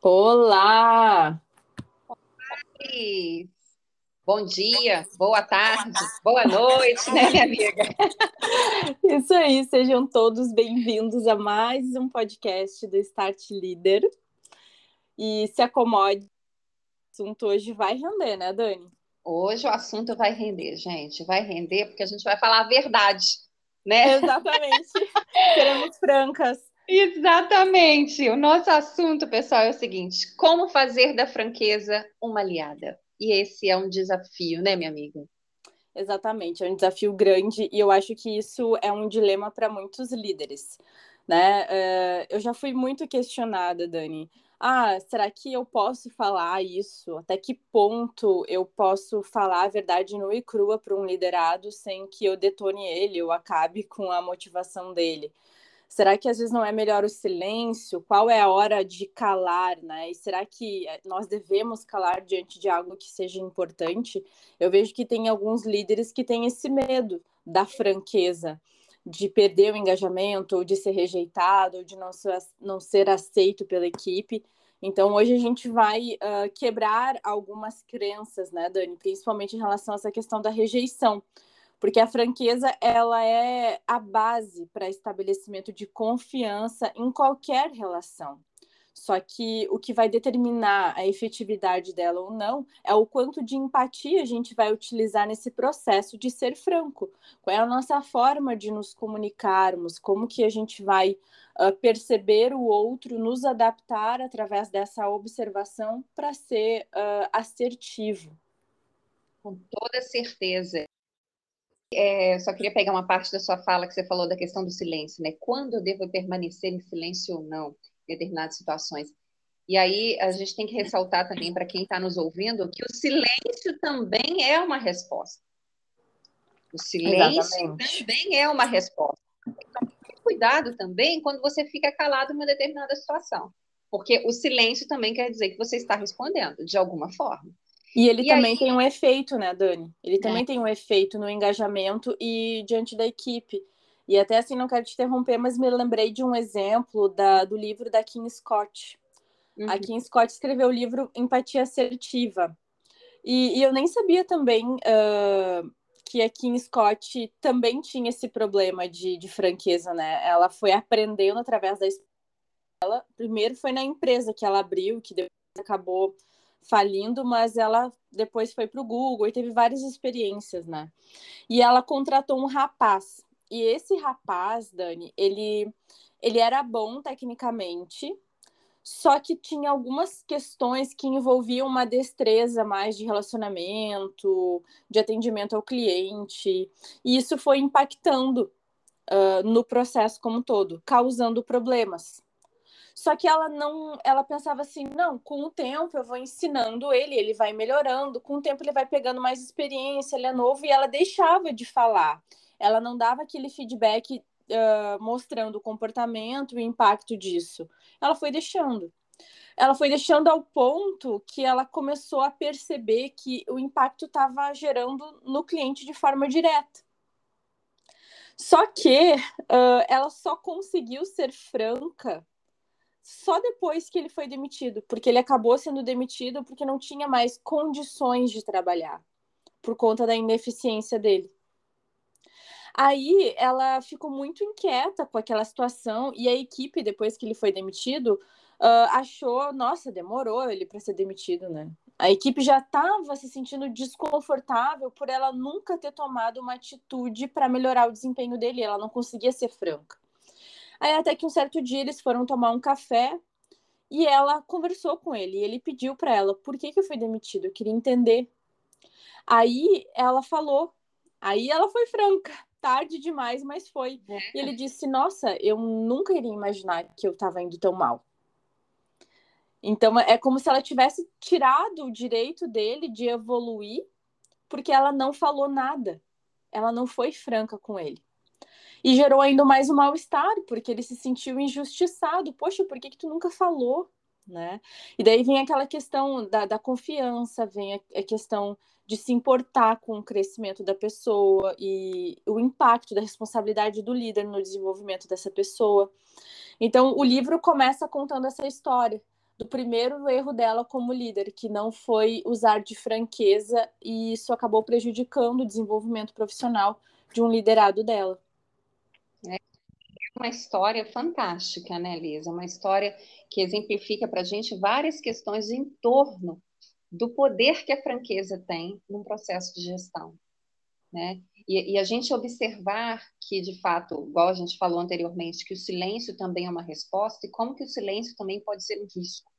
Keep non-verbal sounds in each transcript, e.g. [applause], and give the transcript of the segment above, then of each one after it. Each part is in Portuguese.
Olá! Oi. Bom dia, boa tarde, boa noite, né, minha amiga? Isso aí, sejam todos bem-vindos a mais um podcast do Start Leader. E se acomode, o assunto hoje vai render, né, Dani? Hoje o assunto vai render, gente, vai render porque a gente vai falar a verdade, né? Exatamente, [laughs] seremos francas. Exatamente. O nosso assunto, pessoal, é o seguinte: como fazer da franqueza uma aliada? E esse é um desafio, né, minha amiga? Exatamente, é um desafio grande e eu acho que isso é um dilema para muitos líderes, né? Uh, eu já fui muito questionada, Dani. Ah, será que eu posso falar isso? Até que ponto eu posso falar a verdade nua e crua para um liderado sem que eu detone ele ou acabe com a motivação dele? Será que às vezes não é melhor o silêncio? Qual é a hora de calar, né? E será que eh, nós devemos calar diante de algo que seja importante? Eu vejo que tem alguns líderes que têm esse medo da franqueza, de perder o engajamento, ou de ser rejeitado, ou de não ser, não ser aceito pela equipe. Então, hoje a gente vai uh, quebrar algumas crenças, né, Dani? Principalmente em relação a essa questão da rejeição porque a franqueza ela é a base para estabelecimento de confiança em qualquer relação. Só que o que vai determinar a efetividade dela ou não é o quanto de empatia a gente vai utilizar nesse processo de ser franco. Qual é a nossa forma de nos comunicarmos, como que a gente vai uh, perceber o outro, nos adaptar através dessa observação para ser uh, assertivo. Com toda certeza é, só queria pegar uma parte da sua fala que você falou da questão do silêncio, né? Quando eu devo permanecer em silêncio ou não determinadas situações. E aí a gente tem que ressaltar também para quem está nos ouvindo que o silêncio também é uma resposta. O silêncio Exatamente. também é uma resposta. Então, cuidado também quando você fica calado em uma determinada situação. Porque o silêncio também quer dizer que você está respondendo, de alguma forma. E ele e também aí... tem um efeito, né, Dani? Ele também é. tem um efeito no engajamento e diante da equipe. E até assim, não quero te interromper, mas me lembrei de um exemplo da, do livro da Kim Scott. Uhum. A Kim Scott escreveu o livro Empatia Assertiva. E, e eu nem sabia também uh, que a Kim Scott também tinha esse problema de, de franqueza, né? Ela foi aprendendo através da ela primeiro foi na empresa que ela abriu, que depois acabou falindo, mas ela depois foi para o Google e teve várias experiências, né? E ela contratou um rapaz. E esse rapaz, Dani, ele, ele era bom tecnicamente, só que tinha algumas questões que envolviam uma destreza mais de relacionamento, de atendimento ao cliente, e isso foi impactando uh, no processo como um todo, causando problemas. Só que ela não, ela pensava assim, não, com o tempo eu vou ensinando ele, ele vai melhorando, com o tempo ele vai pegando mais experiência, ele é novo e ela deixava de falar. Ela não dava aquele feedback uh, mostrando o comportamento e o impacto disso. Ela foi deixando. Ela foi deixando ao ponto que ela começou a perceber que o impacto estava gerando no cliente de forma direta. Só que uh, ela só conseguiu ser franca só depois que ele foi demitido, porque ele acabou sendo demitido porque não tinha mais condições de trabalhar, por conta da ineficiência dele. Aí ela ficou muito inquieta com aquela situação e a equipe, depois que ele foi demitido, uh, achou, nossa, demorou ele para ser demitido, né? A equipe já estava se sentindo desconfortável por ela nunca ter tomado uma atitude para melhorar o desempenho dele, ela não conseguia ser franca. Aí até que um certo dia eles foram tomar um café e ela conversou com ele. E ele pediu para ela por que, que eu fui demitido. Eu queria entender. Aí ela falou. Aí ela foi franca. Tarde demais, mas foi. É. E ele disse: Nossa, eu nunca iria imaginar que eu estava indo tão mal. Então é como se ela tivesse tirado o direito dele de evoluir, porque ela não falou nada. Ela não foi franca com ele. E gerou ainda mais um mal-estar, porque ele se sentiu injustiçado. Poxa, por que, que tu nunca falou? Né? E daí vem aquela questão da, da confiança, vem a, a, questão de se importar com o crescimento da pessoa e o impacto da responsabilidade do líder no desenvolvimento dessa pessoa. Então, o livro começa contando essa história do primeiro erro dela como líder, que não foi usar de franqueza, e isso acabou prejudicando o desenvolvimento profissional de um liderado dela. É uma história fantástica, né, Lisa? Uma história que exemplifica para a gente várias questões em torno do poder que a franqueza tem num processo de gestão, né? E, e, a gente observar que, de fato, igual a gente falou anteriormente, que o silêncio também é uma resposta e como que o silêncio também pode ser um risco.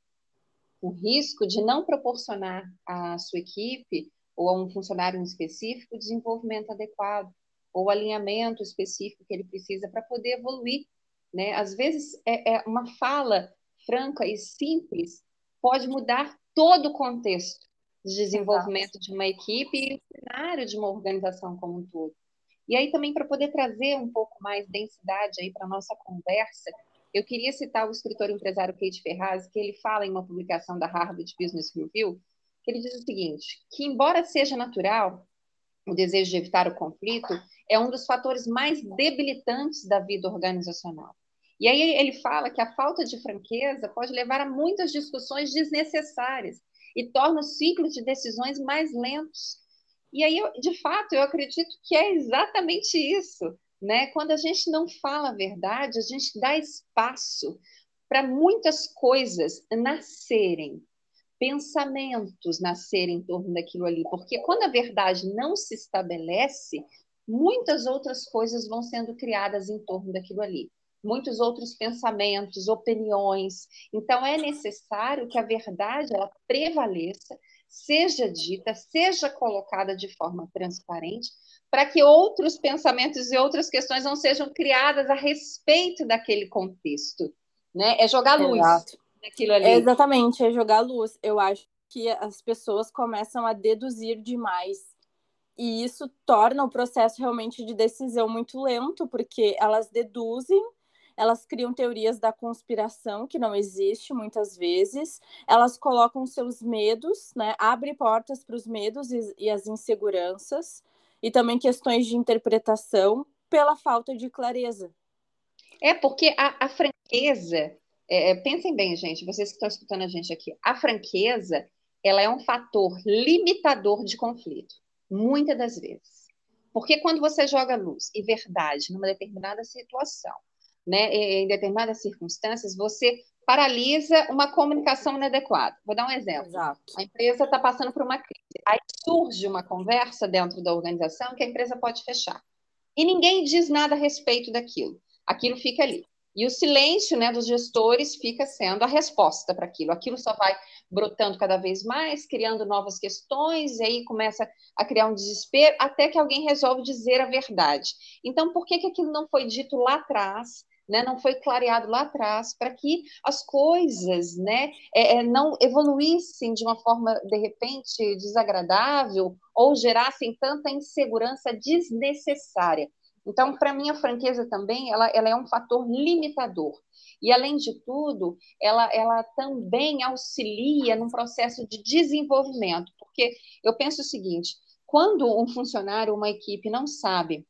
O risco de não proporcionar à sua equipe ou a um funcionário em específico desenvolvimento adequado ou alinhamento específico que ele precisa para poder evoluir. Né? Às vezes, é, é uma fala franca e simples pode mudar todo o contexto de desenvolvimento de uma equipe e o cenário de uma organização como um todo. E aí também para poder trazer um pouco mais densidade aí para nossa conversa, eu queria citar o escritor empresário Kate Ferraz, que ele fala em uma publicação da Harvard Business Review, que ele diz o seguinte, que embora seja natural o desejo de evitar o conflito, é um dos fatores mais debilitantes da vida organizacional. E aí ele fala que a falta de franqueza pode levar a muitas discussões desnecessárias e torna os ciclos de decisões mais lentos. E aí, de fato, eu acredito que é exatamente isso. Né? Quando a gente não fala a verdade, a gente dá espaço para muitas coisas nascerem, pensamentos nascerem em torno daquilo ali, porque quando a verdade não se estabelece, muitas outras coisas vão sendo criadas em torno daquilo ali muitos outros pensamentos, opiniões. Então é necessário que a verdade ela prevaleça, seja dita, seja colocada de forma transparente, para que outros pensamentos e outras questões não sejam criadas a respeito daquele contexto, né? É jogar luz Exato. naquilo ali. É exatamente, é jogar luz. Eu acho que as pessoas começam a deduzir demais. E isso torna o processo realmente de decisão muito lento, porque elas deduzem elas criam teorias da conspiração que não existe muitas vezes, elas colocam seus medos, né, abre portas para os medos e, e as inseguranças, e também questões de interpretação pela falta de clareza. É, porque a, a franqueza, é, é, pensem bem, gente, vocês que estão escutando a gente aqui, a franqueza, ela é um fator limitador de conflito, muitas das vezes. Porque quando você joga luz e verdade numa determinada situação, né, em determinadas circunstâncias, você paralisa uma comunicação inadequada. Vou dar um exemplo. Exato. A empresa está passando por uma crise. Aí surge uma conversa dentro da organização que a empresa pode fechar. E ninguém diz nada a respeito daquilo. Aquilo fica ali. E o silêncio né, dos gestores fica sendo a resposta para aquilo. Aquilo só vai brotando cada vez mais, criando novas questões, e aí começa a criar um desespero, até que alguém resolve dizer a verdade. Então, por que, que aquilo não foi dito lá atrás? né, não foi clareado lá atrás para que as coisas né, é, é, não evoluíssem de uma forma, de repente, desagradável ou gerassem tanta insegurança desnecessária. Então, para mim, a franqueza também ela, ela é um fator limitador. E, além de tudo, ela, ela também auxilia num processo de desenvolvimento. Porque eu penso o seguinte: quando um funcionário, uma equipe não sabe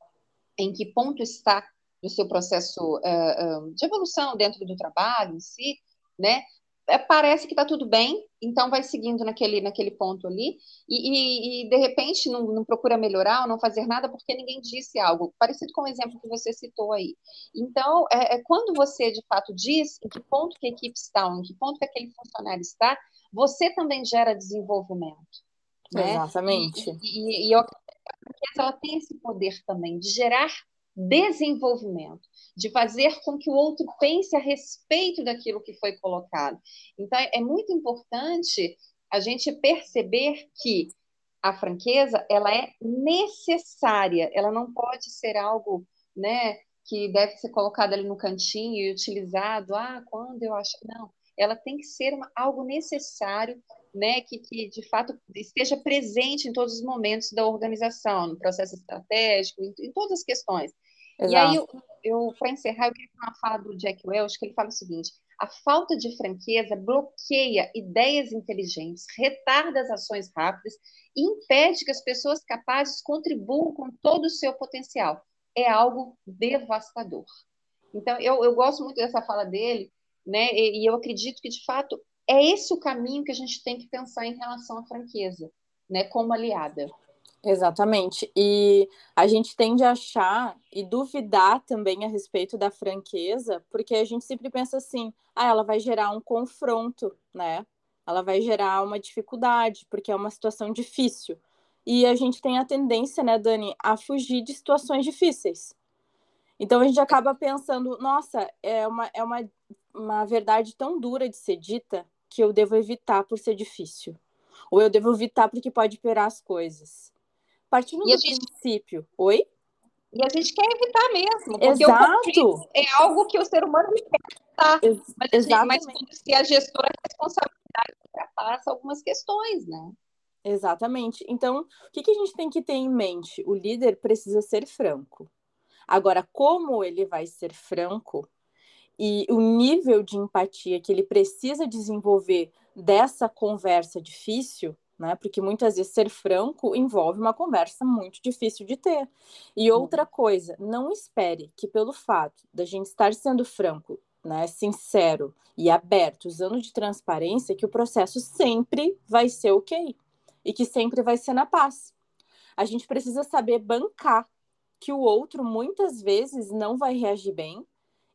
em que ponto está do seu processo uh, uh, de evolução dentro do trabalho em si, né? É, parece que está tudo bem, então vai seguindo naquele, naquele ponto ali, e, e, e de repente não, não, procura melhorar ou não fazer nada porque ninguém disse algo, parecido com o exemplo que você citou aí. Então, é, é quando você de fato diz em que ponto que a equipe está, ou em que ponto que aquele funcionário está, você também gera desenvolvimento. Né? Exatamente. E, e, e eu, ela tem esse poder também de gerar desenvolvimento, de fazer com que o outro pense a respeito daquilo que foi colocado. Então, é muito importante a gente perceber que a franqueza ela é necessária, ela não pode ser algo, né, que deve ser colocado ali no cantinho e utilizado, ah, quando eu acho, não, ela tem que ser uma, algo necessário, né, que, que de fato esteja presente em todos os momentos da organização, no processo estratégico, em, em todas as questões. Exato. E aí, eu, para encerrar, eu queria falar uma fala do Jack Welch, que ele fala o seguinte: A falta de franqueza bloqueia ideias inteligentes, retarda as ações rápidas e impede que as pessoas capazes contribuam com todo o seu potencial. É algo devastador. Então, eu, eu gosto muito dessa fala dele, né? E, e eu acredito que, de fato, é esse o caminho que a gente tem que pensar em relação à franqueza, né? Como aliada. Exatamente. E a gente tende a achar e duvidar também a respeito da franqueza, porque a gente sempre pensa assim: ah, ela vai gerar um confronto, né? Ela vai gerar uma dificuldade, porque é uma situação difícil. E a gente tem a tendência, né, Dani, a fugir de situações difíceis. Então a gente acaba pensando: nossa, é uma, é uma, uma verdade tão dura de ser dita que eu devo evitar por ser difícil. Ou eu devo evitar porque pode piorar as coisas. Partindo e do gente... princípio. Oi? E a gente quer evitar mesmo. Porque Exato. é algo que o ser humano quer evitar. Ex mas, Exatamente. mas se a gestora a responsabilidade ultrapassa algumas questões, né? Exatamente. Então, o que, que a gente tem que ter em mente? O líder precisa ser franco. Agora, como ele vai ser franco e o nível de empatia que ele precisa desenvolver dessa conversa difícil, né? Porque muitas vezes ser franco envolve uma conversa muito difícil de ter. E outra uhum. coisa, não espere que pelo fato da gente estar sendo franco, né, sincero e aberto, usando de transparência, que o processo sempre vai ser ok e que sempre vai ser na paz. A gente precisa saber bancar que o outro muitas vezes não vai reagir bem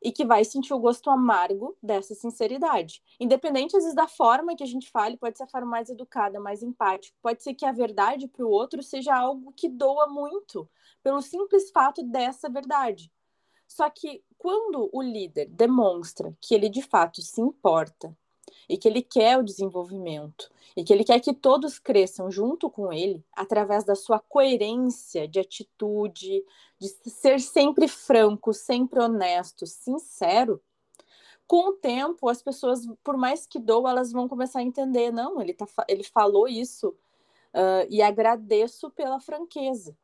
e que vai sentir o gosto amargo dessa sinceridade. Independente, às vezes, da forma que a gente fale, pode ser a forma mais educada, mais empática, pode ser que a verdade para o outro seja algo que doa muito, pelo simples fato dessa verdade. Só que quando o líder demonstra que ele de fato se importa e que ele quer o desenvolvimento e que ele quer que todos cresçam junto com ele através da sua coerência de atitude, de ser sempre franco, sempre honesto, sincero. Com o tempo, as pessoas, por mais que doam, elas vão começar a entender, não, ele, tá, ele falou isso uh, e agradeço pela franqueza.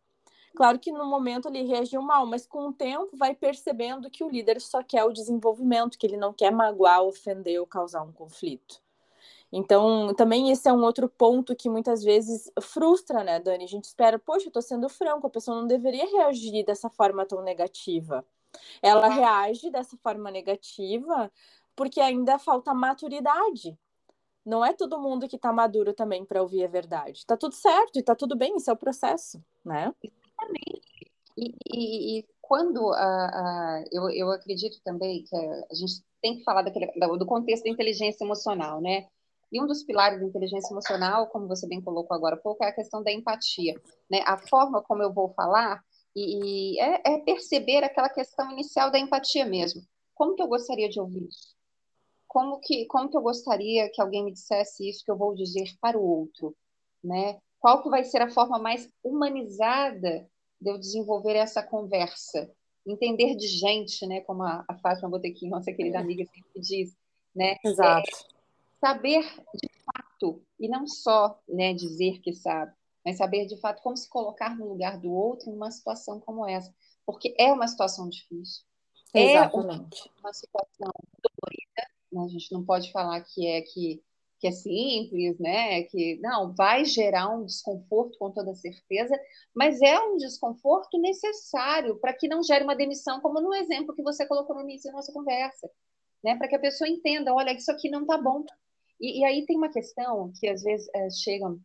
Claro que no momento ele reagiu mal, mas com o tempo vai percebendo que o líder só quer o desenvolvimento, que ele não quer magoar, ofender ou causar um conflito. Então, também esse é um outro ponto que muitas vezes frustra, né, Dani? A gente espera, poxa, eu tô sendo franco, a pessoa não deveria reagir dessa forma tão negativa. Ela reage dessa forma negativa porque ainda falta maturidade. Não é todo mundo que tá maduro também para ouvir a verdade. Tá tudo certo e tá tudo bem, isso é o processo, né? Exatamente. E, e, e quando uh, uh, eu, eu acredito também que a gente tem que falar daquele, do contexto da inteligência emocional, né? E um dos pilares da inteligência emocional, como você bem colocou agora há pouco, é a questão da empatia. Né? A forma como eu vou falar e, e é, é, perceber aquela questão inicial da empatia mesmo. Como que eu gostaria de ouvir isso? Como que, como que eu gostaria que alguém me dissesse isso que eu vou dizer para o outro? Né? Qual que vai ser a forma mais humanizada de eu desenvolver essa conversa? Entender de gente, né? Como a, a Fátima Botequim, nossa querida amiga, sempre diz. Né? Exato. É, saber de fato, e não só né, dizer que sabe, mas saber de fato como se colocar no lugar do outro numa situação como essa. Porque é uma situação difícil. Exatamente. É uma, uma situação dolorida, a gente não pode falar que é que, que é simples, né? Que não vai gerar um desconforto com toda certeza, mas é um desconforto necessário para que não gere uma demissão, como no exemplo que você colocou no início da nossa conversa, né? Para que a pessoa entenda, olha, isso aqui não está bom, e, e, aí tem uma questão que às vezes é, chegam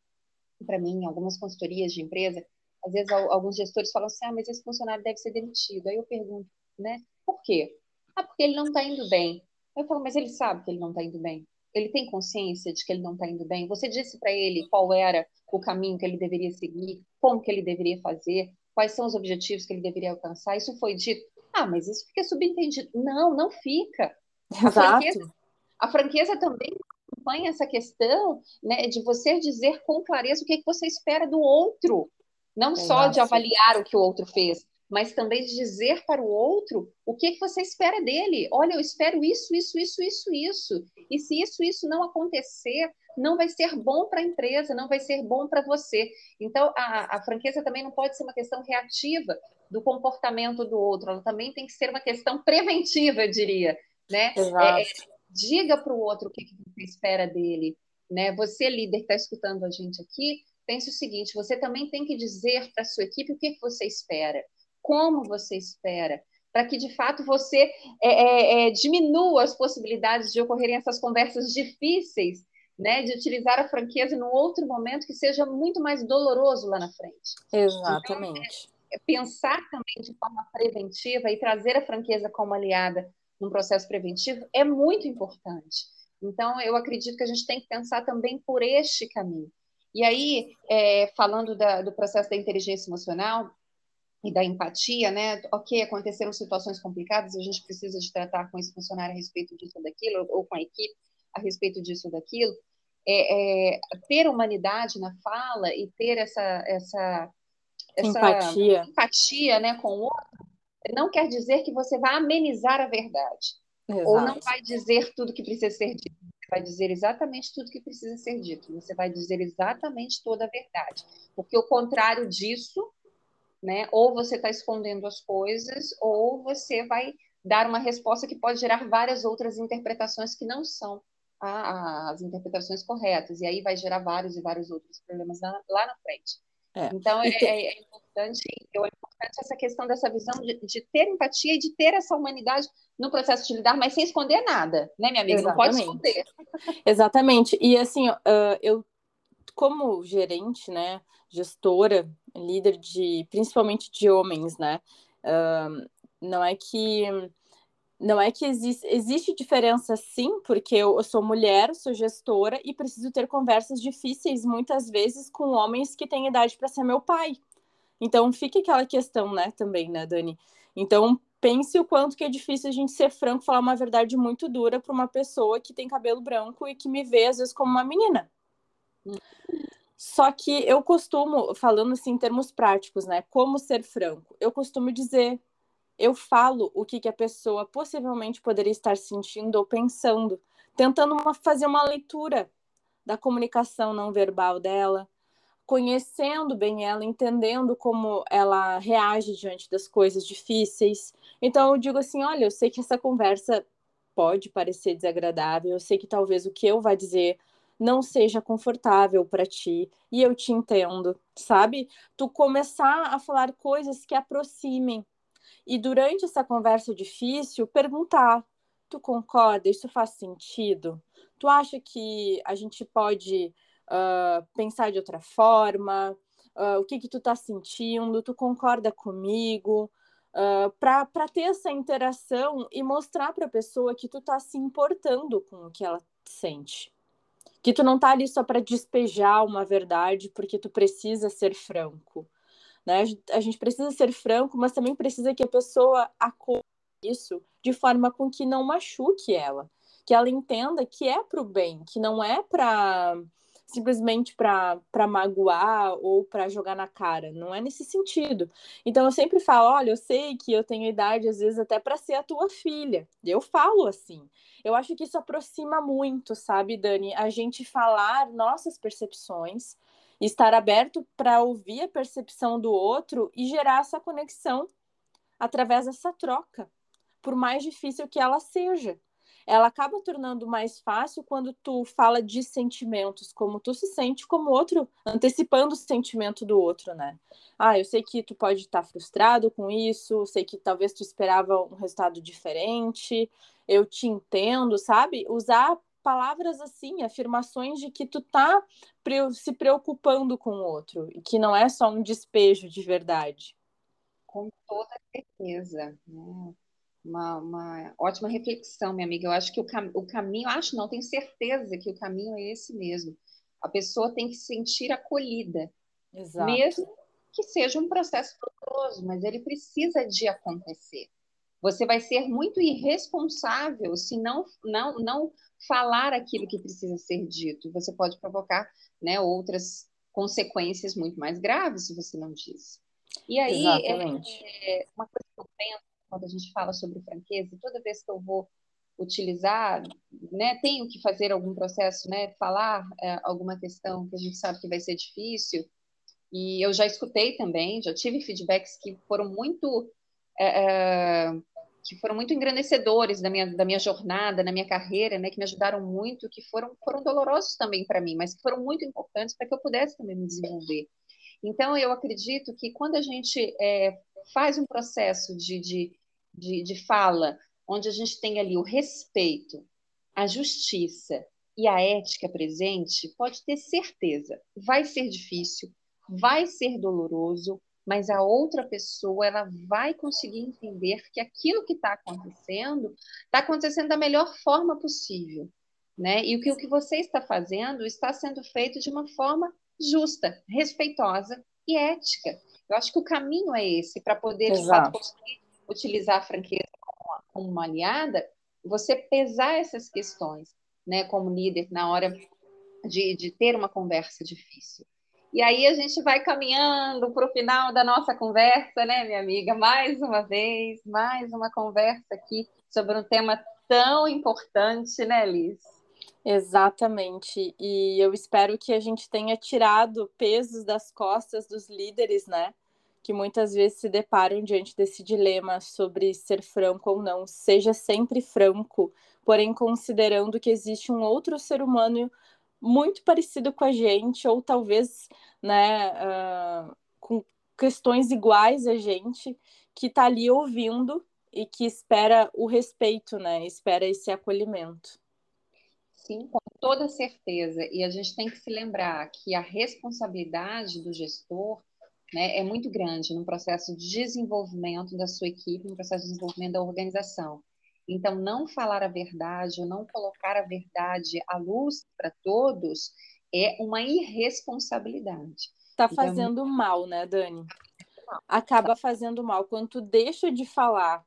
para mim, algumas consultorias de empresa, às vezes alguns gestores falam assim, ah, mas esse funcionário deve ser demitido. Aí eu pergunto, né, por quê? Ah, porque ele não está indo bem. Eu falo, mas ele sabe que ele não está indo bem. Ele tem consciência de que ele não está indo bem. Você disse para ele qual era o caminho que ele deveria seguir, como que ele deveria fazer, quais são os objetivos que ele deveria alcançar. Isso foi dito. Ah, mas isso fica subentendido. Não, não fica. A Exato. franqueza, a franqueza também acompanha essa questão né, de você dizer com clareza o que, é que você espera do outro, não só de avaliar o que o outro fez, mas também de dizer para o outro o que, é que você espera dele. Olha, eu espero isso, isso, isso, isso, isso. E se isso, isso não acontecer, não vai ser bom para a empresa, não vai ser bom para você. Então, a, a franqueza também não pode ser uma questão reativa do comportamento do outro, ela também tem que ser uma questão preventiva, eu diria. Né? Exato. É, diga para o outro o que, que você espera dele. Né? Você, líder que está escutando a gente aqui, pense o seguinte: você também tem que dizer para a sua equipe o que, que você espera, como você espera, para que de fato você é, é, é, diminua as possibilidades de ocorrerem essas conversas difíceis, né, de utilizar a franqueza num outro momento que seja muito mais doloroso lá na frente. Exatamente. Então, é, pensar também de forma preventiva e trazer a franqueza como aliada num processo preventivo é muito importante. Então, eu acredito que a gente tem que pensar também por este caminho. E aí, é, falando da, do processo da inteligência emocional, e da empatia, né? Ok, aconteceram situações complicadas, a gente precisa de tratar com esse funcionário a respeito disso ou daquilo, ou com a equipe a respeito disso ou daquilo. É, é, ter humanidade na fala e ter essa, essa, essa empatia. empatia né, com o outro não quer dizer que você vai amenizar a verdade. Exato. Ou não vai dizer tudo que precisa ser dito. Você vai dizer exatamente tudo que precisa ser dito. Você vai dizer exatamente toda a verdade. Porque o contrário disso né? Ou você está escondendo as coisas, ou você vai dar uma resposta que pode gerar várias outras interpretações que não são a, as interpretações corretas, e aí vai gerar vários e vários outros problemas lá, lá na frente. É. Então, é, é, é, importante, é importante essa questão dessa visão de, de, ter empatia e de ter essa humanidade no processo de lidar, mas sem esconder nada, né, minha amiga? Exatamente. Não pode esconder. Exatamente. E, assim, eu, como gerente, né, gestora, líder de principalmente de homens, né? Não é que não é que existe, existe diferença sim, porque eu, eu, sou mulher, sou gestora e preciso ter conversas difíceis muitas vezes com homens que têm idade para ser meu pai. Então fica aquela questão, né, também, né, Dani? Então pense o quanto que é difícil a gente ser franco, falar uma verdade muito dura para uma pessoa que tem cabelo branco e que me vê às vezes como uma menina. Só que eu costumo, falando assim em termos práticos, né? Como ser franco? Eu costumo dizer, eu falo o que, que a pessoa possivelmente poderia estar sentindo ou pensando, tentando uma, fazer uma leitura da comunicação não verbal dela, conhecendo bem ela, entendendo como ela reage diante das coisas difíceis. Então eu digo assim, olha, eu sei que essa conversa pode parecer desagradável, eu sei que talvez o que eu vá dizer não seja confortável para ti e eu te entendo, sabe? Tu começar a falar coisas que aproximem e durante essa conversa difícil perguntar: tu concorda? Isso faz sentido? Tu acha que a gente pode uh, pensar de outra forma? Uh, o que que tu tá sentindo? Tu concorda comigo? Uh, para ter essa interação e mostrar para a pessoa que tu tá se importando com o que ela sente que tu não tá ali só para despejar uma verdade porque tu precisa ser franco, né? A gente precisa ser franco, mas também precisa que a pessoa acolha isso de forma com que não machuque ela, que ela entenda que é para o bem, que não é para simplesmente para magoar ou para jogar na cara, não é nesse sentido. Então eu sempre falo, olha, eu sei que eu tenho idade às vezes até para ser a tua filha. Eu falo assim. Eu acho que isso aproxima muito, sabe, Dani, a gente falar nossas percepções, estar aberto para ouvir a percepção do outro e gerar essa conexão através dessa troca, por mais difícil que ela seja ela acaba tornando mais fácil quando tu fala de sentimentos, como tu se sente como outro, antecipando o sentimento do outro, né? Ah, eu sei que tu pode estar frustrado com isso, sei que talvez tu esperava um resultado diferente, eu te entendo, sabe? Usar palavras assim, afirmações de que tu tá se preocupando com o outro e que não é só um despejo de verdade. Com toda certeza. Né? Uma, uma ótima reflexão, minha amiga. Eu acho que o, cam o caminho, acho não, tenho certeza que o caminho é esse mesmo. A pessoa tem que se sentir acolhida. Exato. Mesmo que seja um processo doloroso, mas ele precisa de acontecer. Você vai ser muito irresponsável se não, não, não falar aquilo que precisa ser dito. Você pode provocar né, outras consequências muito mais graves se você não diz. E aí, é, é, uma coisa que eu penso quando a gente fala sobre franqueza, toda vez que eu vou utilizar, né, tenho que fazer algum processo, né, falar é, alguma questão que a gente sabe que vai ser difícil, e eu já escutei também, já tive feedbacks que foram muito é, é que foram muito engrandecedores da minha, da minha jornada, na minha carreira, né, que me ajudaram muito, que foram, foram dolorosos também para mim, mas que foram muito importantes para que eu pudesse também me desenvolver. Então, eu acredito que quando a gente é, faz um processo de, de, de, de fala, onde a gente tem ali o respeito, a justiça e a ética presente, pode ter certeza, vai ser difícil, vai ser doloroso, mas a outra pessoa ela vai conseguir entender que aquilo que está acontecendo está acontecendo da melhor forma possível, né? E o que, o que você está fazendo está sendo feito de uma forma justa, respeitosa e ética. Eu acho que o caminho é esse para poder de fato conseguir utilizar a franqueza como uma, aliada, você pesar essas questões, né? Como líder na hora de, de ter uma conversa difícil. E aí a gente vai caminhando para o final da nossa conversa, né, minha amiga? Mais uma vez, mais uma conversa aqui sobre um tema tão importante, né, Liz? Exatamente. E eu espero que a gente tenha tirado pesos das costas dos líderes, né? Que muitas vezes se deparam diante desse dilema sobre ser franco ou não. Seja sempre franco, porém considerando que existe um outro ser humano muito parecido com a gente, ou talvez né, uh, com questões iguais a gente, que está ali ouvindo e que espera o respeito, né? Espera esse acolhimento. Sim, com toda certeza. E a gente tem que se lembrar que a responsabilidade do gestor né, é muito grande no processo de desenvolvimento da sua equipe, no processo de desenvolvimento da organização. Então, não falar a verdade ou não colocar a verdade à luz para todos é uma irresponsabilidade. Está então, fazendo mal, né, Dani? Acaba fazendo mal. Quando tu deixa de falar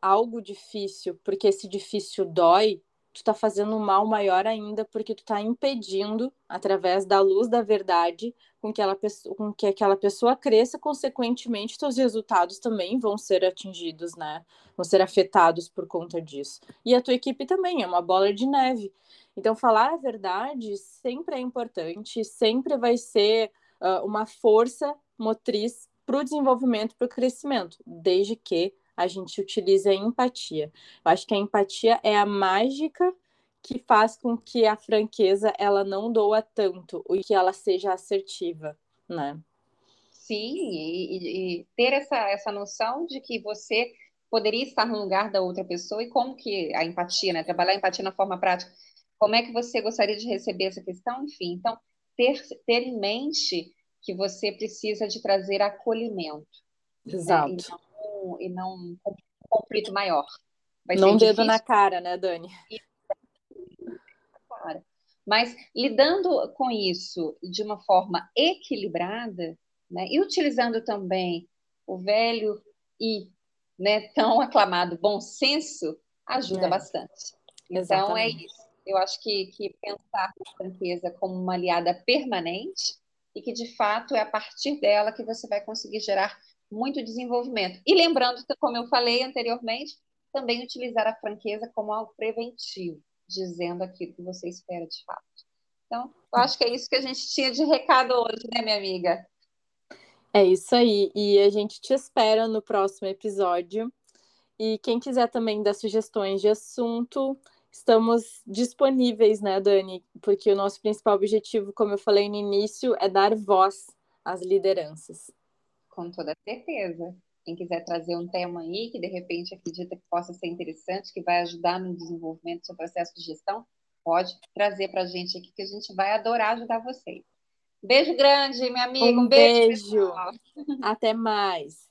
algo difícil, porque esse difícil dói, tu tá fazendo um mal maior ainda, porque tu tá impedindo, através da luz da verdade, com que, ela, com que aquela pessoa cresça, consequentemente, teus resultados também vão ser atingidos, né? Vão ser afetados por conta disso. E a tua equipe também, é uma bola de neve. Então, falar a verdade sempre é importante, sempre vai ser uh, uma força motriz para o desenvolvimento, para o crescimento, desde que a gente utiliza a empatia. Eu acho que a empatia é a mágica que faz com que a franqueza ela não doa tanto e que ela seja assertiva, né? Sim, e, e, ter essa, essa noção de que você poderia estar no lugar da outra pessoa e como que a empatia, né? Trabalhar a empatia na forma prática. Como é que você gostaria de receber essa questão? Enfim, então, ter, ter em mente que você precisa de trazer acolhimento. Exato. Né? E não um conflito maior. Vai não dedo na cara, né, Dani? Mas lidando com isso de uma forma equilibrada, né, e utilizando também o velho e né, tão aclamado bom senso, ajuda é. bastante. Então, é Exatamente. é isso. Eu acho que, que pensar na franqueza como uma aliada permanente e que, de fato, é a partir dela que você vai conseguir gerar muito desenvolvimento. E lembrando, como eu falei anteriormente, também utilizar a franqueza como algo preventivo, dizendo aquilo que você espera de fato. Então, eu acho que é isso que a gente tinha de recado hoje, né, minha amiga? É isso aí. E a gente te espera no próximo episódio. E quem quiser também dar sugestões de assunto, estamos disponíveis, né, Dani? Porque o nosso principal objetivo, como eu falei no início, é dar voz às lideranças com toda certeza. Quem quiser trazer um tema aí que de repente acredita que possa ser interessante, que vai ajudar no desenvolvimento do seu processo de gestão, pode trazer para a gente aqui que a gente vai adorar ajudar vocês. Beijo grande, minha amiga. Um, beijo. beijo. Até mais.